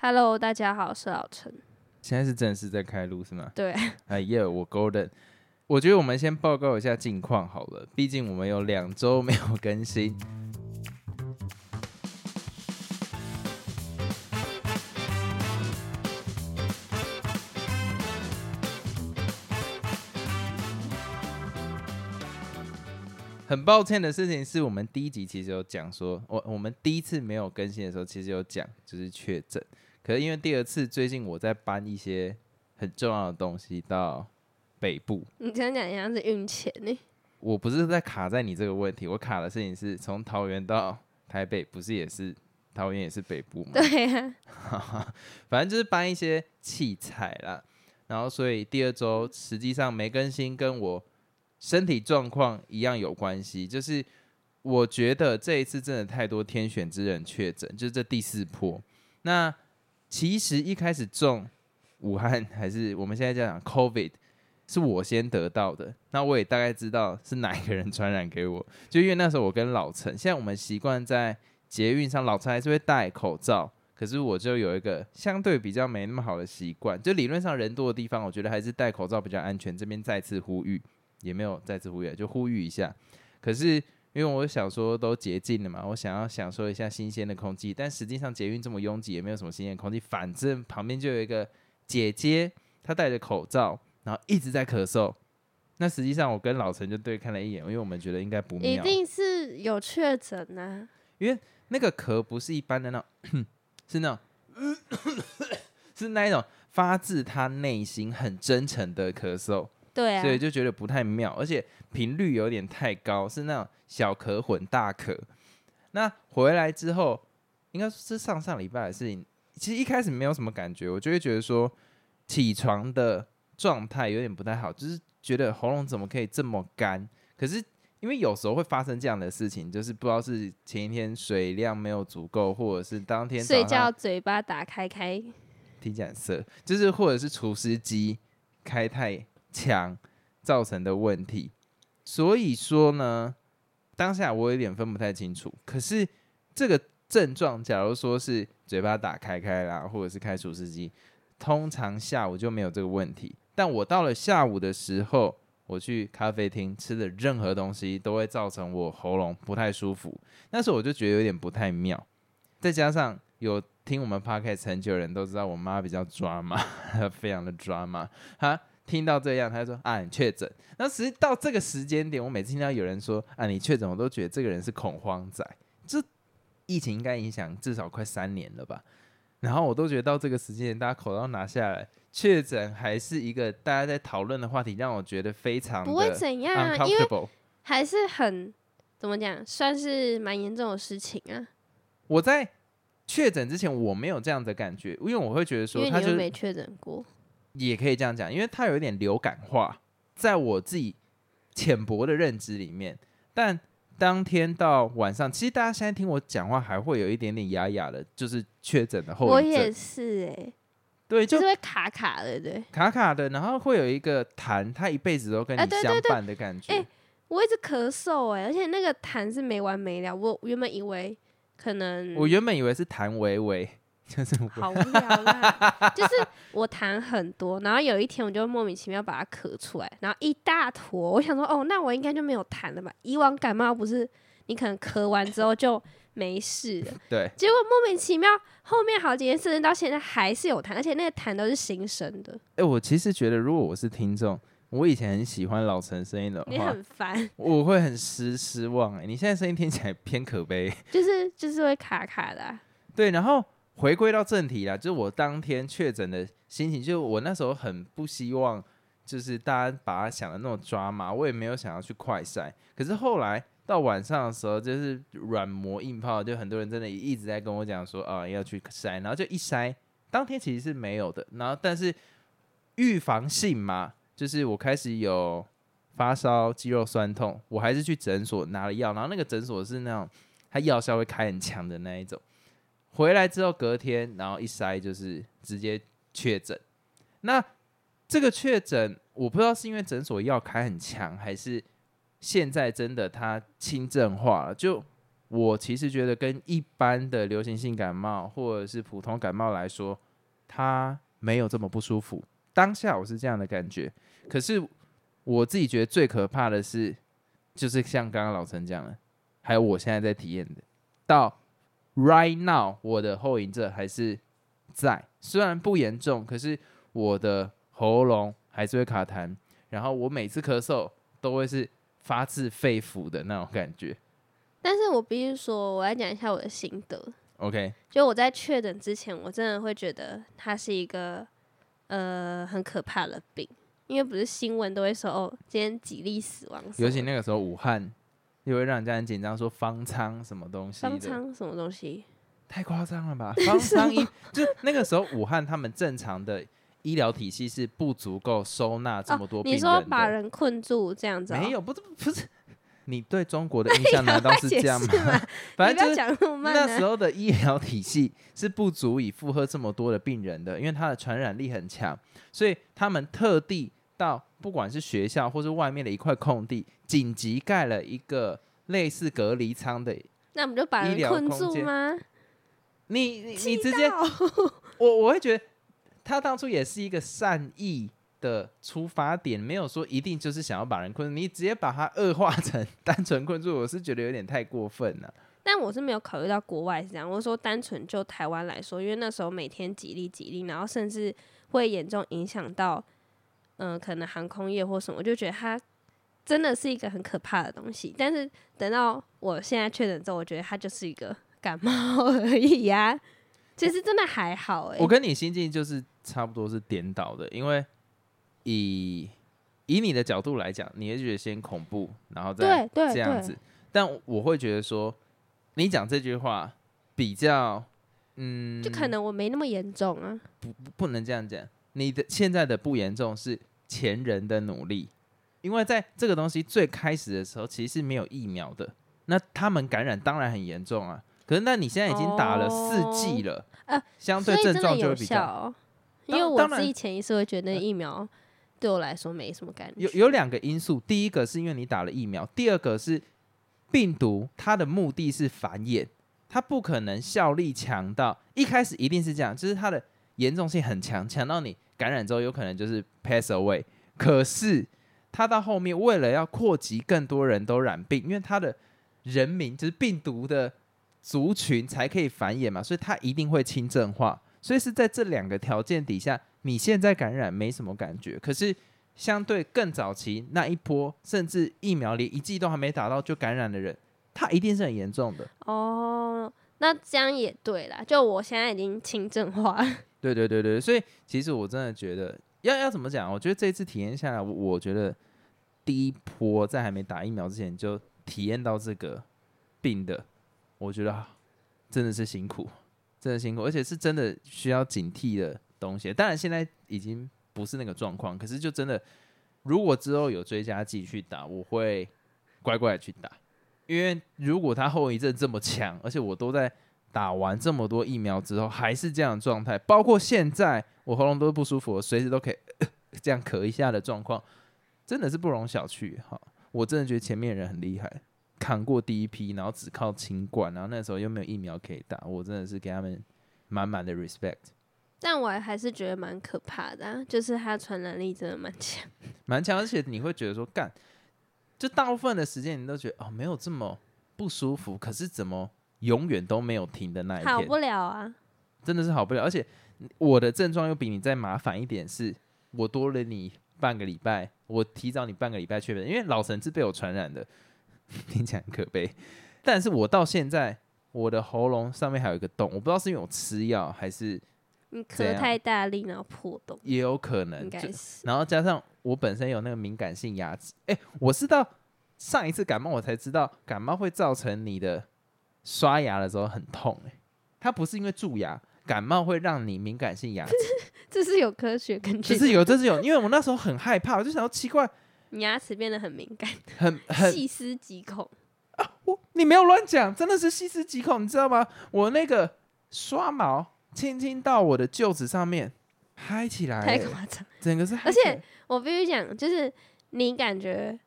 Hello，大家好，我是老陈。现在是正式在开录是吗？对，哎耶，我 Golden。我觉得我们先报告一下近况好了，毕竟我们有两周没有更新。很抱歉的事情是我们第一集其实有讲说，我我们第一次没有更新的时候，其实有讲就是确诊。可是因为第二次最近我在搬一些很重要的东西到北部，你这样讲像是运钱呢。我不是在卡在你这个问题，我卡的事情是从桃园到台北，不是也是桃园也是北部吗？对呀，反正就是搬一些器材啦。然后所以第二周实际上没更新，跟我身体状况一样有关系。就是我觉得这一次真的太多天选之人确诊，就是这第四波。那其实一开始中武汉还是我们现在在讲 COVID。是我先得到的，那我也大概知道是哪一个人传染给我。就因为那时候我跟老陈，现在我们习惯在捷运上，老陈还是会戴口罩，可是我就有一个相对比较没那么好的习惯。就理论上人多的地方，我觉得还是戴口罩比较安全。这边再次呼吁，也没有再次呼吁，就呼吁一下。可是因为我想说都捷径了嘛，我想要享受一下新鲜的空气，但实际上捷运这么拥挤，也没有什么新鲜空气。反正旁边就有一个姐姐，她戴着口罩。然后一直在咳嗽，那实际上我跟老陈就对看了一眼，因为我们觉得应该不妙，一定是有确诊呐。因为那个咳不是一般的那种，是那种，是那一种发自他内心很真诚的咳嗽，对啊，所以就觉得不太妙，而且频率有点太高，是那种小咳混大咳。那回来之后，应该是上上礼拜的事情，其实一开始没有什么感觉，我就会觉得说起床的。状态有点不太好，就是觉得喉咙怎么可以这么干？可是因为有时候会发生这样的事情，就是不知道是前一天水量没有足够，或者是当天睡觉嘴巴打开开，听起来涩，就是或者是除湿机开太强造成的问题。所以说呢，当下我有点分不太清楚。可是这个症状，假如说是嘴巴打开开啦，或者是开除湿机，通常下午就没有这个问题。但我到了下午的时候，我去咖啡厅吃的任何东西都会造成我喉咙不太舒服。那时候我就觉得有点不太妙，再加上有听我们 podcast 很久的人都知道，我妈比较抓嘛，非常的抓嘛。她听到这样，他就说：“啊，你确诊。”那实际到这个时间点，我每次听到有人说：“啊，你确诊”，我都觉得这个人是恐慌仔。这疫情应该影响至少快三年了吧？然后我都觉得到这个时间点，大家口罩拿下来，确诊还是一个大家在讨论的话题，让我觉得非常不会怎样，因为还是很怎么讲，算是蛮严重的事情啊。我在确诊之前，我没有这样的感觉，因为我会觉得说，他就没确诊过，也可以这样讲，因为它有一点流感化，在我自己浅薄的认知里面，但。当天到晚上，其实大家现在听我讲话还会有一点点哑哑的，就是确诊的后遗症。我也是哎，对，就是会卡卡的，对，卡卡的，然后会有一个痰，它一辈子都跟你相伴的感觉。哎，我一直咳嗽哎，而且那个痰是没完没了。我原本以为可能，我原本以为是痰微微。就是好无聊啦，就是我痰很多，然后有一天我就莫名其妙把它咳出来，然后一大坨，我想说哦，那我应该就没有痰了吧？以往感冒不是你可能咳完之后就没事了，对，结果莫名其妙后面好几天甚至到现在还是有痰，而且那个痰都是新生的。哎，我其实觉得如果我是听众，我以前很喜欢老陈声音的话，你很烦，我会很失失望。哎，你现在声音听起来偏可悲，就是就是会卡卡的。对，然后。回归到正题啦，就是我当天确诊的心情，就是我那时候很不希望，就是大家把它想的那种抓马，我也没有想要去快筛。可是后来到晚上的时候，就是软磨硬泡，就很多人真的一直在跟我讲说啊要去筛，然后就一筛，当天其实是没有的。然后但是预防性嘛，就是我开始有发烧、肌肉酸痛，我还是去诊所拿了药，然后那个诊所是那种它药效会开很强的那一种。回来之后隔天，然后一筛就是直接确诊。那这个确诊，我不知道是因为诊所药开很强，还是现在真的它轻症化了。就我其实觉得跟一般的流行性感冒或者是普通感冒来说，它没有这么不舒服。当下我是这样的感觉，可是我自己觉得最可怕的是，就是像刚刚老陈讲的，还有我现在在体验的，到 right now 我的后遗症还是在，虽然不严重，可是我的喉咙还是会卡痰，然后我每次咳嗽都会是发自肺腑的那种感觉。但是我必须说，我来讲一下我的心得。OK，就我在确诊之前，我真的会觉得它是一个呃很可怕的病，因为不是新闻都会说哦，今天几例死亡尤其那个时候武汉又会让人家很紧张，说方舱什么东西方，舱什么东西，太夸张了吧？方舱医就那个时候武汉他们正常的医疗体系是不足够收纳这么多病哦你。说把人困住这样子、哦？没有，不是不是，你对中国的印象难道是这样吗？反正就是讲那时候的医疗体系是不足以负荷这么多的病人的，因为它的传染力很强，所以他们特地到不管是学校或是外面的一块空地，紧急盖了一个类似隔离舱的。那我们就把人困住吗？你你你直接，我我会觉得他当初也是一个善意的出发点，没有说一定就是想要把人困住，你直接把它恶化成 单纯困住，我是觉得有点太过分了。但我是没有考虑到国外是这样，我说单纯就台湾来说，因为那时候每天几例几例，然后甚至会严重影响到，嗯、可能航空业或什么，我就觉得它真的是一个很可怕的东西。但是等到我现在确诊之后，我觉得它就是一个感冒 而已呀、其实真的还好哎、我跟你心境就是差不多是颠倒的，因为以以你的角度来讲，你会觉得先恐怖，然后再对对这样子，但我会觉得说，你讲这句话比较，嗯，就可能我没那么严重啊。不不能这样讲。你的现在的不严重是前人的努力，因为在这个东西最开始的时候，其实是没有疫苗的。那他们感染当然很严重啊，可是那你现在已经打了四剂了，呃相对症状就会比较因为我自己潜意识会觉得那疫苗对我来说没什么感觉。有有两个因素，第一个是因为你打了疫苗，第二个是病毒它的目的是繁衍，它不可能效力强到一开始一定是这样，就是它的严重性很强，强到你感染之后有可能就是 pass away。可是它到后面为了要扩及更多人都染病，因为它的人民就是病毒的族群才可以繁衍嘛，所以它一定会轻症化。所以是在这两个条件底下，你现在感染没什么感觉，可是相对更早期那一波，甚至疫苗连一剂都还没打到就感染的人，他一定是很严重的。哦，那这样也对啦。就我现在已经轻症化，对对对对，所以其实我真的觉得要要怎么讲？我觉得这次体验下来，我觉得第一波在还没打疫苗之前就体验到这个病的，我觉得真的是辛苦，真的辛苦，而且是真的需要警惕的东西。当然现在已经不是那个状况，可是就真的，如果之后有追加剂去打，我会乖乖的去打，因为如果他后遗症这么强，而且我都在打完这么多疫苗之后还是这样的状态，包括现在我喉咙都不舒服，我随时都可以、这样咳一下的状况，真的是不容小觑。哈，我真的觉得前面人很厉害，扛过第一批，然后只靠清冠，然后那时候又没有疫苗可以打，我真的是给他们满满的 respect，但我还是觉得蛮可怕的、啊，就是它传染力真的蛮强。蛮强，而且你会觉得说干，就大部分的时间你都觉得哦没有这么不舒服，可是怎么永远都没有停的那一天，好不了啊，真的是好不了。而且我的症状又比你再麻烦一点是，我多了你半个礼拜，我提早你半个礼拜确诊，因为老陈是被我传染的，听起来很可悲。但是我到现在我的喉咙上面还有一个洞，我不知道是因为我吃药还是你咳太大力然后破洞，也有可能应，该是然后加上我本身有那个敏感性牙齿，哎、我是到上一次感冒我才知道，感冒会造成你的刷牙的时候很痛、哎，它不是因为蛀牙，感冒会让你敏感性牙齿，这是有科学根据的。这是有，这是有，因为我那时候很害怕，我就想要奇怪，你牙齿变得很敏感，很很，细思极恐啊。我你没有乱讲，真的是细思极恐，你知道吗？我那个刷毛轻轻到我的臼齿上面，嗨起来、太哎夸张。整个是而，且我必须讲，就是你感觉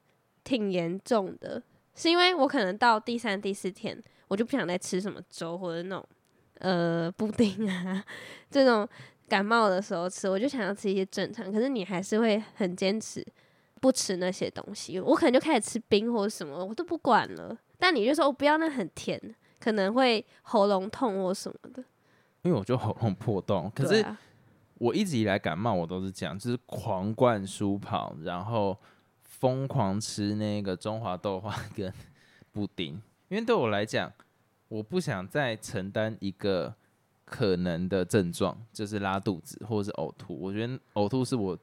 挺严重的，是因为我可能到第三、第四天，我就不想再吃什么粥或者那种呃布丁啊这种感冒的时候吃，我就想要吃一些正常。可是你还是会很坚持不吃那些东西，我可能就开始吃冰或者什么，我都不管了。但你就说我不要那很甜，可能会喉咙痛或什么的。因为我就喉咙破洞，可是我一直以来感冒我都是这样，就是狂灌舒跑，然后疯狂吃那个中华豆花 跟布丁，因为对我来讲，我不想再承担一个可能的症状，就是拉肚子或者是呕吐。我觉得呕吐是我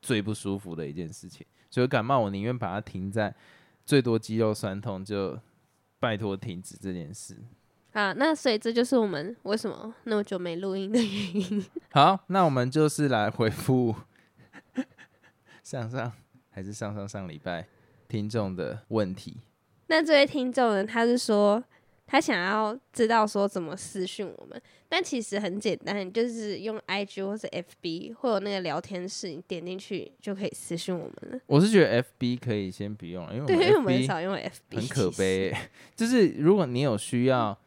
最不舒服的一件事情，所以感冒我宁愿把它停在最多肌肉酸痛，就拜托停止这件事。啊，那所以这就是我们为什么那么久没录音的原因。好，那我们就是来回复上上还是上上上礼拜听众的问题。那这位听众呢，他是说他想要知道说怎么私讯我们，但其实很简单，你就是用 IG 或是 FB 会有那个聊天室，你点进去就可以私讯我们了。我是觉得 FB 可以先不用了，因为对，因为我我们们很少用 FB，很可。悲欸、就是如果你有需要，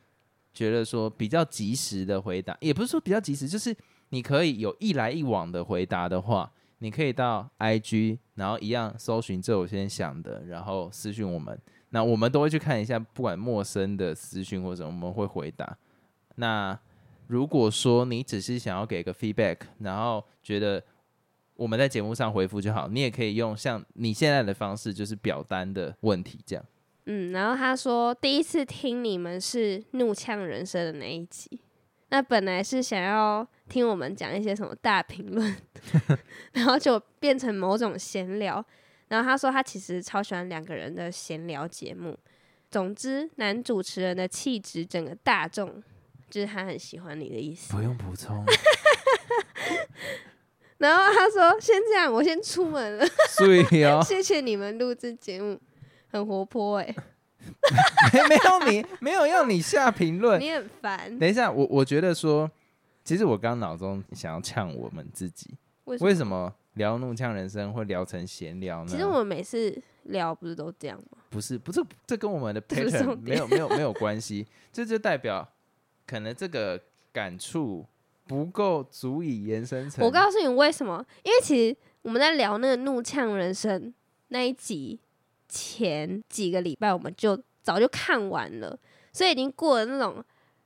觉得说比较及时的回答，也不是说比较及时，就是你可以有一来一往的回答的话，你可以到 IG，然后一样搜寻这我先想的，然后私讯我们，那我们都会去看一下，不管陌生的私讯或者我们会回答。那如果说你只是想要给个 feedback，然后觉得我们在节目上回复就好，你也可以用像你现在的方式，就是表单的问题这样。嗯，然后他说第一次听你们是怒呛人生的那一集，那本来是想要听我们讲一些什么大评论，然后就变成某种闲聊。然后他说他其实超喜欢两个人的闲聊节目。总之，男主持人的气质，整个大众就是他很喜欢你的意思。不用补充，然后他说先这样，我先出门了，所以哦，谢谢你们录制节目，很活泼哎、没没有你没有要你下评论。你很烦，等一下，我我觉得说，其实我刚脑中想要呛我们自己，为为什么聊怒呛人生会聊成闲聊呢？其实我们每次聊不是都这样吗？不是不是，这跟我们的 pattern 没有没有没有关系，这就代表可能这个感触不够足以延伸成。我告诉你为什么？因为其实我们在聊那个怒呛人生那一集前几个礼拜，我们就早就看完了，所以已经过了那种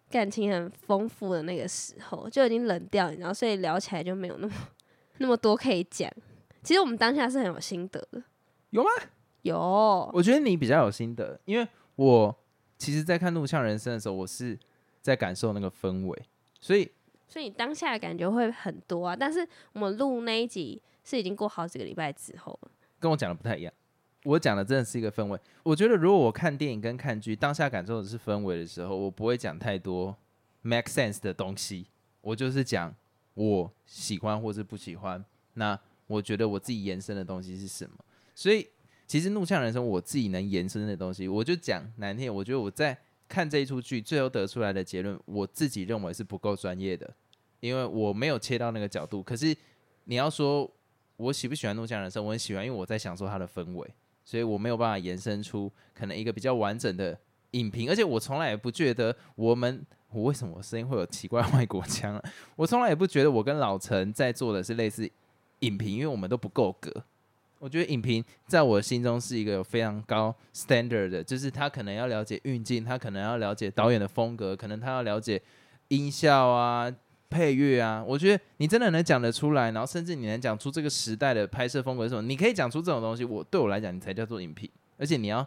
感情很丰富的那个时候，就已经冷掉，你知道，所以聊起来就没有那么那么多可以讲。其实我们当下是很有心得的，有吗？有我觉得你比较有心得，因为我其实，在看《怒呛人生》的时候，我是在感受那个氛围，所以所以你当下的感觉会很多啊。但是我们录那一集是已经过好几个礼拜之后了，跟我讲的不太一样。我讲的真的是一个氛围。我觉得如果我看电影跟看剧，当下感受的是氛围的时候，我不会讲太多 make sense 的东西，我就是讲我喜欢或是不喜欢。那我觉得我自己延伸的东西是什么？所以其实《怒呛人生》我自己能延伸的东西，我就讲难听，我觉得我在看这一出剧最后得出来的结论，我自己认为是不够专业的，因为我没有切到那个角度。可是你要说我喜不喜欢《怒呛人生》，我很喜欢，因为我在享受它的氛围，所以我没有办法延伸出可能一个比较完整的影评。而且我从来也不觉得我们，我为什么声音会有奇怪外国腔？我从来也不觉得我跟老陈在做的是类似影评，因为我们都不够格。我觉得影评在我心中是一个有非常高 standard 的，就是他可能要了解运镜，他可能要了解导演的风格，可能他要了解音效啊、配乐啊。我觉得你真的能讲得出来，然后甚至你能讲出这个时代的拍摄风格是什么，你可以讲出这种东西，我对我来讲，你才叫做影评。而且你要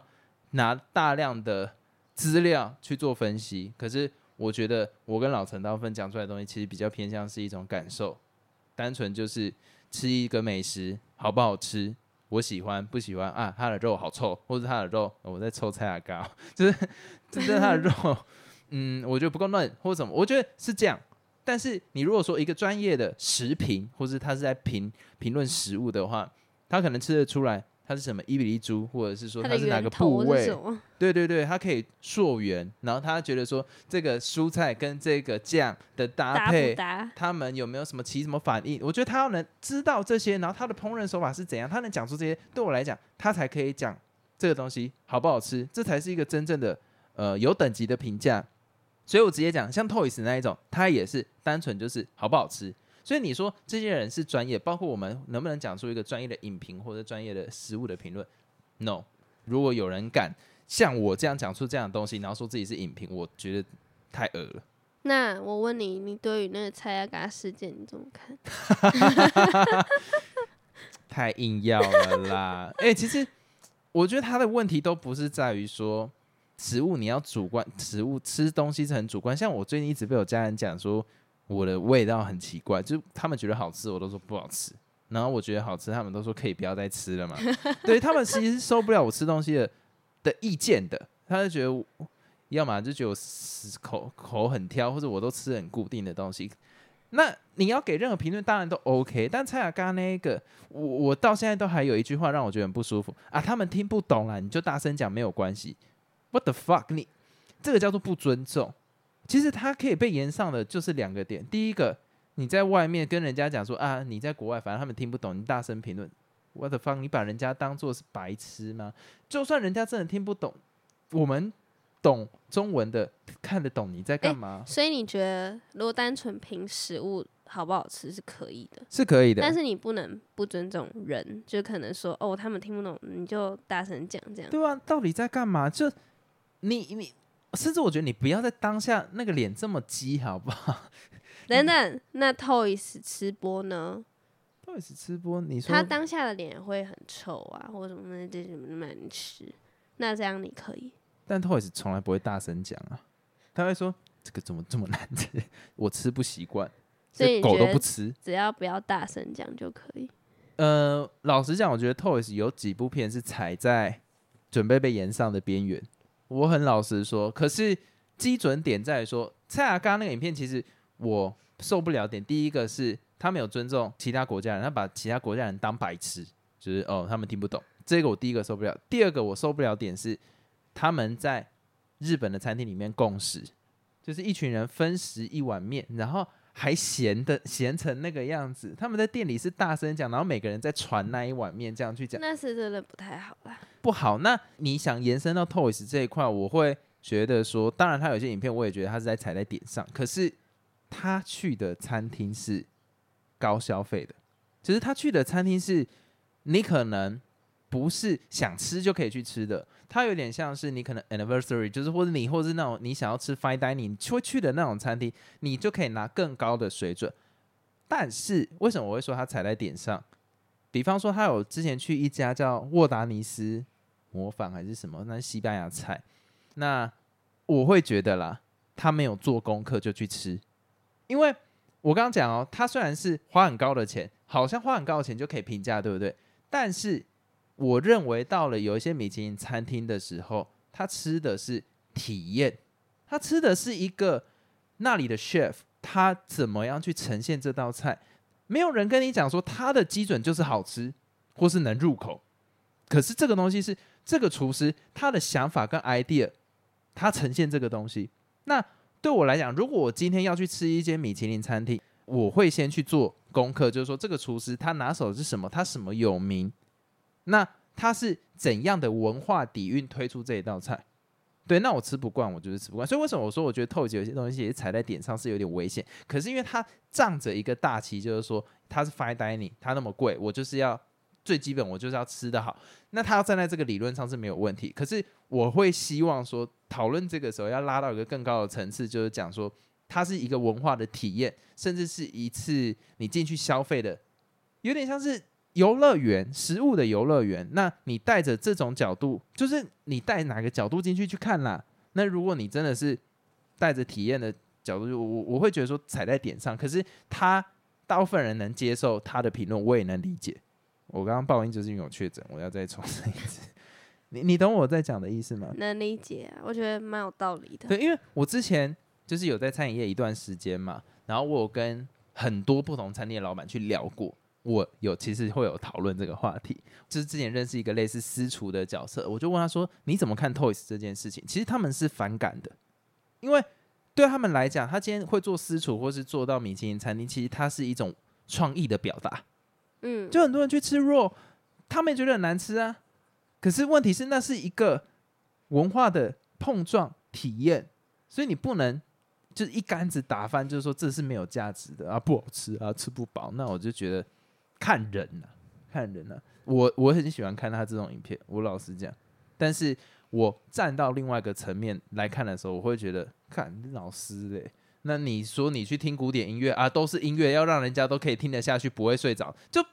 拿大量的资料去做分析。可是我觉得我跟老陈大部分讲出来的东西，其实比较偏向是一种感受，单纯就是吃一个美食好不好吃，我喜欢不喜欢啊？它的肉好臭，或者它的肉我在抽菜啊膏，就是就是它的肉，嗯，我觉得不够嫩或者什么，我觉得是这样。但是你如果说一个专业的食评，或是他是在评评论食物的话，他可能吃得出来它是什么伊比利猪，或者是说它是哪个部位？对对对，它可以溯源，然后他觉得说这个蔬菜跟这个酱的搭搭配？他们有没有什么起什么反应？我觉得他要能知道这些，然后他的烹饪手法是怎样，他能讲出这些，对我来讲，他才可以讲这个东西好不好吃，这才是一个真正的呃有等级的评价。所以我直接讲，像 Toys 那一种，它也是单纯就是好不好吃。所以你说这些人是专业，包括我们能不能讲出一个专业的影评或者专业的食物的评论？No，如果有人敢像我这样讲出这样的东西，然后说自己是影评，我觉得太恶了。那我问你，你对于那个蔡阿嘎事件你怎么看？太硬要了啦！哎、其实我觉得他的问题都不是在于说食物你要主观，食物吃东西是很主观。像我最近一直被我家人讲说我的味道很奇怪，就是他们觉得好吃，我都说不好吃。然后我觉得好吃，他们都说可以不要再吃了嘛。对他们其实是受不了我吃东西的的意见的，他就觉得我要么就觉得我死口口很挑，或者我都吃很固定的东西。那你要给任何评论，当然都 OK。但蔡雅刚那个，我我到现在都还有一句话让我觉得很不舒服啊，他们听不懂啦，你就大声讲没有关系。What the fuck？你这个叫做不尊重。其实它可以被延上的就是两个点，第一个，你在外面跟人家讲说啊，你在国外，反正他们听不懂，你大声评论，What the fuck？你把人家当做是白痴吗？就算人家真的听不懂，我们懂中文的看得懂你在干嘛，所以你觉得如果单纯凭食物好不好吃是可以的，是可以的。但是你不能不尊重人，就可能说哦，他们听不懂，你就大声讲这样。对啊，到底在干嘛？就你你，甚至我觉得你不要在当下那个脸这么鸡，好不好？等等，那 Toys 吃播呢？？Toys 吃播？你说他当下的脸会很臭啊，或者什么的，这什么难吃。那这样你可以，但 Toys 从来不会大声讲啊，他会说这个怎么这么难吃，我吃不习惯，所以狗都不吃。只要不要大声讲就可以。呃，老实讲，我觉得 Toys 有几部片是踩在准备被延上的边缘。我很老实说，可是基准点在于说，蔡雅刚那个影片，其实我受不了点。第一个是他没有尊重其他国家人，他把其他国家人当白痴，就是哦，他们听不懂。这个我第一个受不了。第二个我受不了点是他们在日本的餐厅里面共食，就是一群人分食一碗面，然后还咸的咸成那个样子。他们在店里是大声讲，然后每个人在传那一碗面这样去讲，那是真的不太好啦。不好。那你想延伸到 Toys 这一块，我会觉得说，当然他有些影片我也觉得他是在踩在点上，可是他去的餐厅是高消费的，就是他去的餐厅是你可能不是想吃就可以去吃的，它有点像是你可能 anniversary，就是或者你或者是那种你想要吃 fine dining 你会去的那种餐厅，你就可以拿更高的水准。但是为什么我会说他踩在点上？比方说，他有之前去一家叫沃达尼斯模仿还是什么，那西班牙菜。那我会觉得啦，他没有做功课就去吃，因为我刚刚讲哦，他虽然是花很高的钱，好像花很高的钱就可以评价，对不对？但是我认为到了有一些米其林餐厅的时候，他吃的是体验，他吃的是一个那里的 chef 他怎么样去呈现这道菜。没有人跟你讲说他的基准就是好吃，或是能入口。可是这个东西是这个厨师他的想法跟 idea，他呈现这个东西。那对我来讲，如果我今天要去吃一间米其林餐厅，我会先去做功课，就是说这个厨师他拿手是什么，他什么有名，那他是怎样的文化底蕴推出这一道菜。对，那我吃不惯，我就是吃不惯。所以为什么我说我觉得透 o 有些东西也踩在点上是有点危险？可是因为它仗着一个大旗，就是说它是 fine dining，它那么贵，我就是要最基本，我就是要吃的好。那他要站在这个理论上是没有问题。可是我会希望说，讨论这个时候要拉到一个更高的层次，就是讲说它是一个文化的体验，甚至是一次你进去消费的，有点像是。游乐园，食物的游乐园，那你带着这种角度，就是你带哪个角度进去去看啦？那如果你真的是带着体验的角度，我我我会觉得说踩在点上。可是他大部分人能接受他的评论，我也能理解。我刚刚报音就是因为我确诊，我要再重申一次。你你懂我在讲的意思吗？能理解啊，我觉得蛮有道理的。对，因为我之前就是有在餐饮业一段时间嘛，然后我有跟很多不同餐厅的老板去聊过。我有其实会有讨论这个话题，就是之前认识一个类似私厨的角色，我就问他说：“你怎么看 Toys 这件事情？”其实他们是反感的，因为对他们来讲，他今天会做私厨或是做到米其林餐厅，其实它是一种创意的表达。嗯，就很多人去吃肉，他们也觉得很难吃啊。可是问题是，那是一个文化的碰撞，体验，所以你不能就是一竿子打翻，就是说这是没有价值的啊，不好吃啊，吃不饱。那我就觉得看人呐、看人呐、我我很喜欢看他这种影片，我老实讲，但是我站到另外一个层面来看的时候，我会觉得，看老师嘞。那你说你去听古典音乐啊，都是音乐，要让人家都可以听得下去，不会睡着，就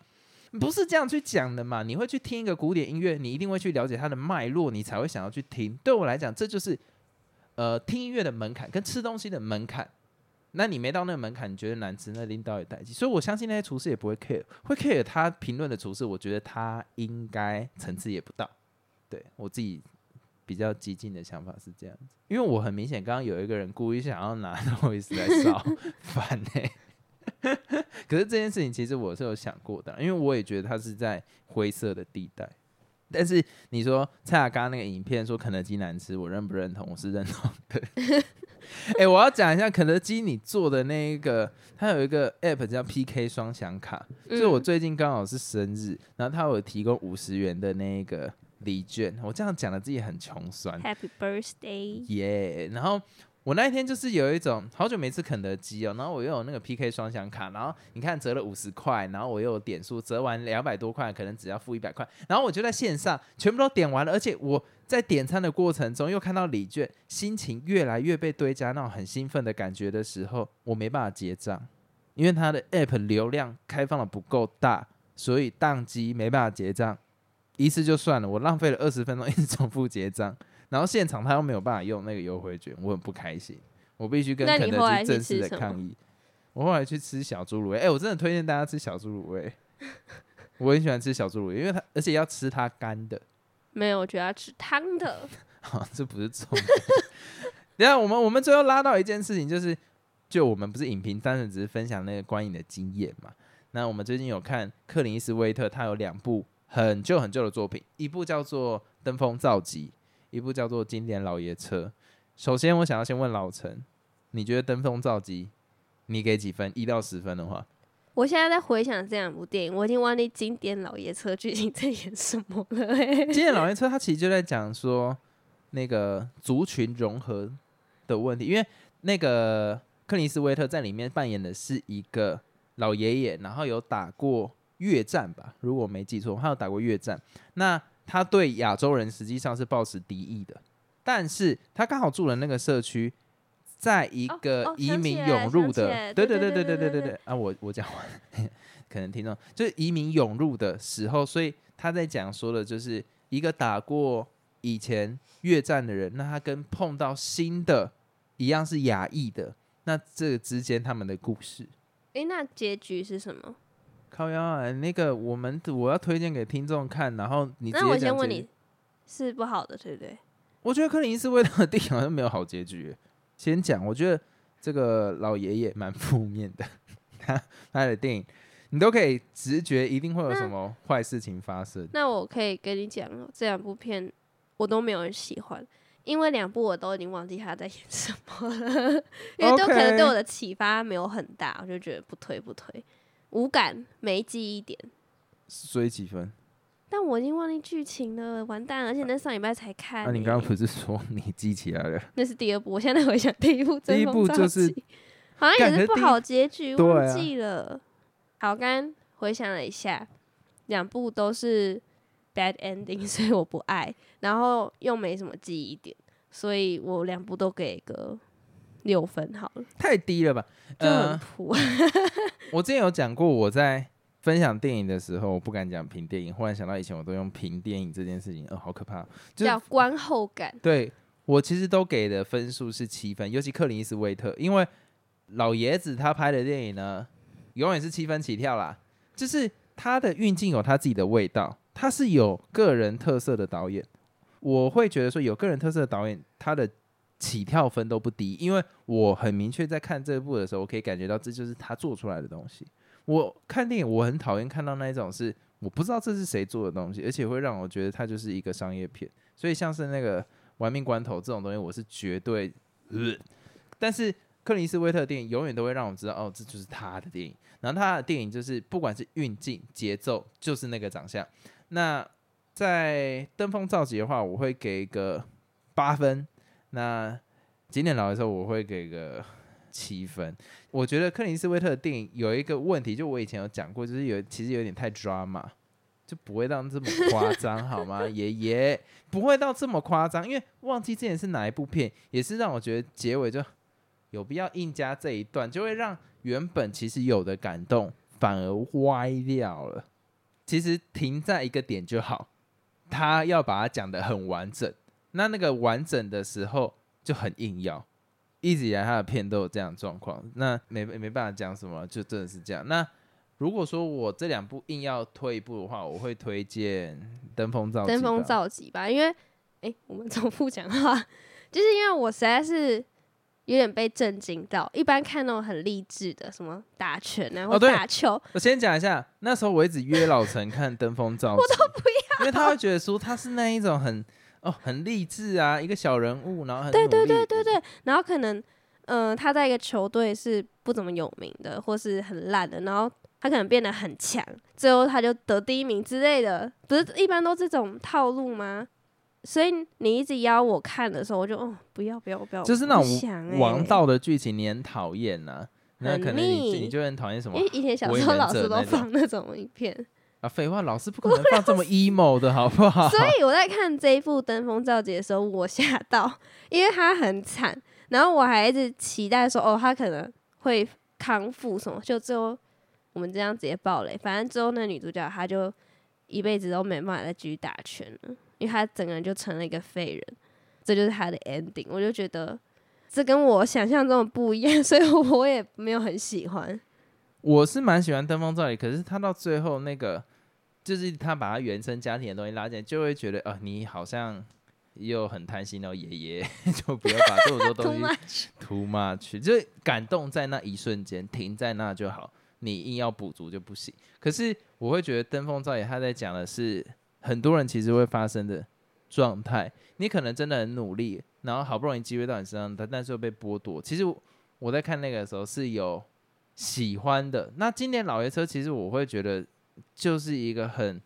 不是这样去讲的嘛？你会去听一个古典音乐，你一定会去了解它的脉络，你才会想要去听。对我来讲，这就是呃听音乐的门槛跟吃东西的门槛。那你没到那个门槛，你觉得难吃，那领导也待机。所以我相信那些厨师也不会 care，会 care 他评论的厨师，我觉得他应该层次也不到。对我自己比较激进的想法是这样子，因为我很明显，刚刚有一个人故意想要拿肉意思来烧 饭呢。可是这件事情其实我是有想过的，因为我也觉得他是在灰色的地带。但是你说蔡雅刚刚那个影片说肯德基难吃，我认不认同？我是认同的。哎、我要讲一下肯德基你做的那一个，它有一个 app 叫 PK 双响卡，就是我嗯最近刚好是生日，然后它有提供五十元的那个礼券，我这样讲的自己很穷酸，Happy Birthday，耶然后我那一天就是有一种好久没吃肯德基哦，然后我又有那个 PK 双响卡，然后你看折了五十块，然后我又有点数，折完两百多块，可能只要付一百块，然后我就在线上全部都点完了，而且我在点餐的过程中又看到礼券，心情越来越被堆加那种很兴奋的感觉的时候，我没办法结账，因为它的 App 流量开放的不够大，所以宕机没办法结账。一次就算了，我浪费了二十分钟一直重复结账，然后现场他又没有办法用那个优惠券，我很不开心，我必须跟肯德基正式的抗议。我后来去吃小猪卤味，哎、我真的推荐大家吃小猪卤味，我很喜欢吃小猪卤味，因为它而且要吃它干的，没有，我觉得要吃汤的。好，这不是重点。等一下我们我们最后拉到一件事情，就是就我们不是影评，单纯只是分享那个观影的经验嘛。那我们最近有看克林伊斯威特，他有两部很旧很旧的作品，一部叫做《登峰造极》，一部叫做《经典老爷车》。首先，我想要先问老陈，你觉得《登峰造极》你给几分？一到十分的话，我现在在回想这两部电影，我已经忘记经典老爷车剧情 在演什么了、《经典老爷车》它其实就在讲说那个族群融合的问题，因为那个克里斯威特在里面扮演的是一个老爷爷，然后有打过越战吧，如果我没记错，他有打过越战。那他对亚洲人实际上是抱持敌意的，但是他刚好住了那个社区。在一哦个哦移民涌入的，对对对对对对对对啊！我我讲完，可能听众就是移民涌入的时候，所以他在讲说的就是一个打过以前越战的人，那他跟碰到新的一样是亚裔的，那这个之间他们的故事。诶，那结局是什么？靠腰啊，那个我们我要推荐给听众看，然后你直那我先问你，是不好的，对不对？我觉得克林伊斯威特的电影好像没有好结局耶。先讲，我觉得这个老爷爷蛮负面的，他他的电影你都可以直觉一定会有什么坏事情发生。那我可以跟你讲，这两部片我都没有人喜欢，因为两部我都已经忘记他在演什么了，因为都可能对我的启发没有很大，我就觉得不推不推，无感，没记忆点。所以几分？但我已经忘记剧情了，完蛋了！而且那上礼拜才看、那、欸。你刚刚不是说你记起来了？那是第二部，我现在回想第一部，第一部就是好像也是不好结局，忘记了。好，刚刚回想了一下，两部都是 bad ending，所以我不爱，然后又没什么记忆点，所以我两部都给个六分好了，太低了吧？就很呃，普。我之前有讲过，我在分享电影的时候，我不敢讲评电影，忽然想到以前我都用评电影这件事情，呃，好可怕。就是叫观后感。对我其实都给的分数是七分，尤其克林伊斯威特，因为老爷子他拍的电影呢，永远是七分起跳啦。就是他的运镜有他自己的味道，他是有个人特色的导演。我会觉得说，有个人特色的导演，他的起跳分都不低，因为我很明确在看这部的时候，我可以感觉到这就是他做出来的东西。我看电影，我很讨厌看到那一种是我不知道这是谁做的东西，而且会让我觉得它就是一个商业片。所以像是那个《玩命关头》这种东西，我是绝对，呃、但是克林斯威特电影永远都会让我知道，哦，这就是他的电影。然后他的电影就是不管是运镜、节奏，就是那个长相。那在登峰造极的话，我会给一个八分。那经典老的时候，我会给个七分。我觉得克林斯威特的电影有一个问题，就我以前有讲过，就是有其实有点太 drama，就不会到这么夸张，好吗？爷爷不会到这么夸张，因为忘记之前是哪一部片，也是让我觉得结尾就有必要硬加这一段，就会让原本其实有的感动反而歪掉了。其实停在一个点就好，他要把它讲的很完整，那那个完整的时候就很硬要。一直以来他的片都有这样状况，那没没办法讲什么，就真的是这样。那如果说我这两部硬要推一部的话，我会推荐《登峰造》。登峰造极吧，因为哎，我们重复讲话，就是因为我实在是有点被震惊到。一般看那种很励志的，什么打拳啊或打球，我先讲一下，那时候我一直约老陈看《登峰造极》，我都不要，因为他会觉得说他是那一种很。哦，很励志啊，一个小人物，然后很对对对对对，然后可能，嗯，他在一个球队是不怎么有名的，或是很烂的，然后他可能变得很强，最后他就得第一名之类的，不是一般都这种套路吗？所以你一直邀我看的时候，我就哦，不要不要不要，就是那种王道的剧情，你很讨厌呐，那可能你你就很讨厌什么？因为以前小时候老师都放那种影片。废话，老师不可能放这么 emo 的好不好？所以我在看这一部《登峰造极》的时候，我吓到，因为他很惨，然后我还一直期待说，哦，他可能会康复什么，就最后我们这样直接爆雷，反正最后那女主角她就一辈子都没办法再继续打拳了，因为她整个人就成了一个废人，这就是她的 ending。我就觉得这跟我想象中的不一样，所以我也没有很喜欢。我是蛮喜欢《登峰造极》，可是他到最后那个。就是他把他原生家庭的东西拉进来，就会觉得哦，你好像又很贪心哦，爷爷 就不要把这么多东西 too much，就是感动在那一瞬间，停在那就好。你硬要补足就不行。可是我会觉得登峰造极他在讲的是很多人其实会发生的状态。你可能真的很努力，然后好不容易机会到你身上，但但是又被剥夺。其实我在看那个时候是有喜欢的。那今年老爷车，其实我会觉得。就是一个很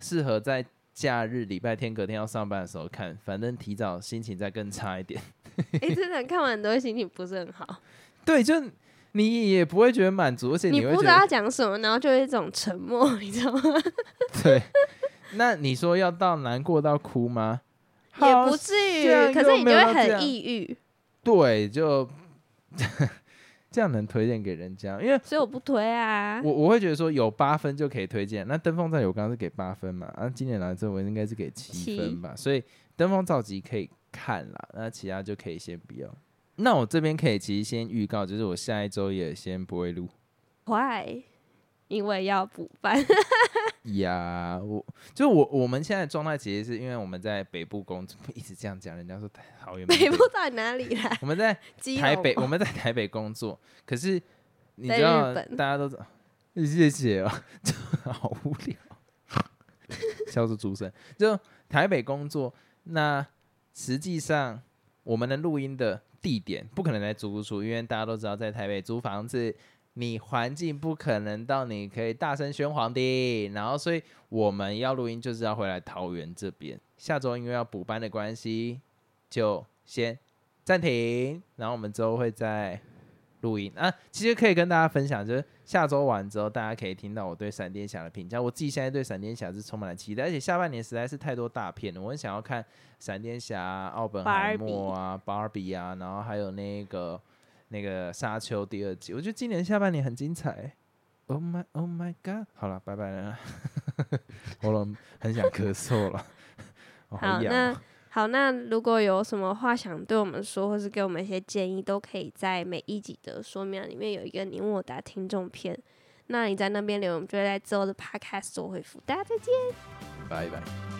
适合在假日、礼拜天、隔天要上班的时候看，反正提早心情再更差一点。哎，真的看完都会心情不是很好。对，就你也不会觉得满足，而且你不知道讲什么，然后就会一种沉默，你知道吗？对。那你说要到难过到哭吗？也不至于，可是你就会很抑郁。对，就。这样能推荐给人家，因为所以我不推啊。我我会觉得说有八分就可以推荐。那登峰造极我刚刚是给八分嘛，啊，今年来之后我应该是给七分吧。所以登峰造极可以看啦，那其他就可以先不要。那我这边可以其实先预告，就是我下一周也先不会录。Why？因为要补班。呀，我就我我们现在状态其实是因为我们在北部工作，一直这样讲，人家说好远。北部在哪里啦？我们在台北，我们在台北工作。可是 你知道，大家都谢谢哦，好无聊，笑出猪声。就台北工作，那实际上我们的录音的地点不可能在租屋处，因为大家都知道，在台北租房子。你环境不可能到你可以大声喧哗的，然后所以我们要录音就是要回来桃园这边。下周因为要补班的关系，就先暂停，然后我们之后会再录音啊。其实可以跟大家分享，就是下周完之后，大家可以听到我对闪电侠的评价。我自己现在对闪电侠是充满了期待，而且下半年实在是太多大片了，我很想要看闪电侠、奥本海默啊、芭比啊，然后还有那个。那个沙丘第二季，我觉得今年下半年很精彩。Oh my, oh my god！好了，拜拜了，喉咙很想咳嗽了。好，那好，那如果有什么话想对我们说，或是给我们一些建议，都可以在每一集的说明里面有一个你问我答听众篇。那你在那边留，我们就会在之后的 podcast 做回复。大家再见，拜拜。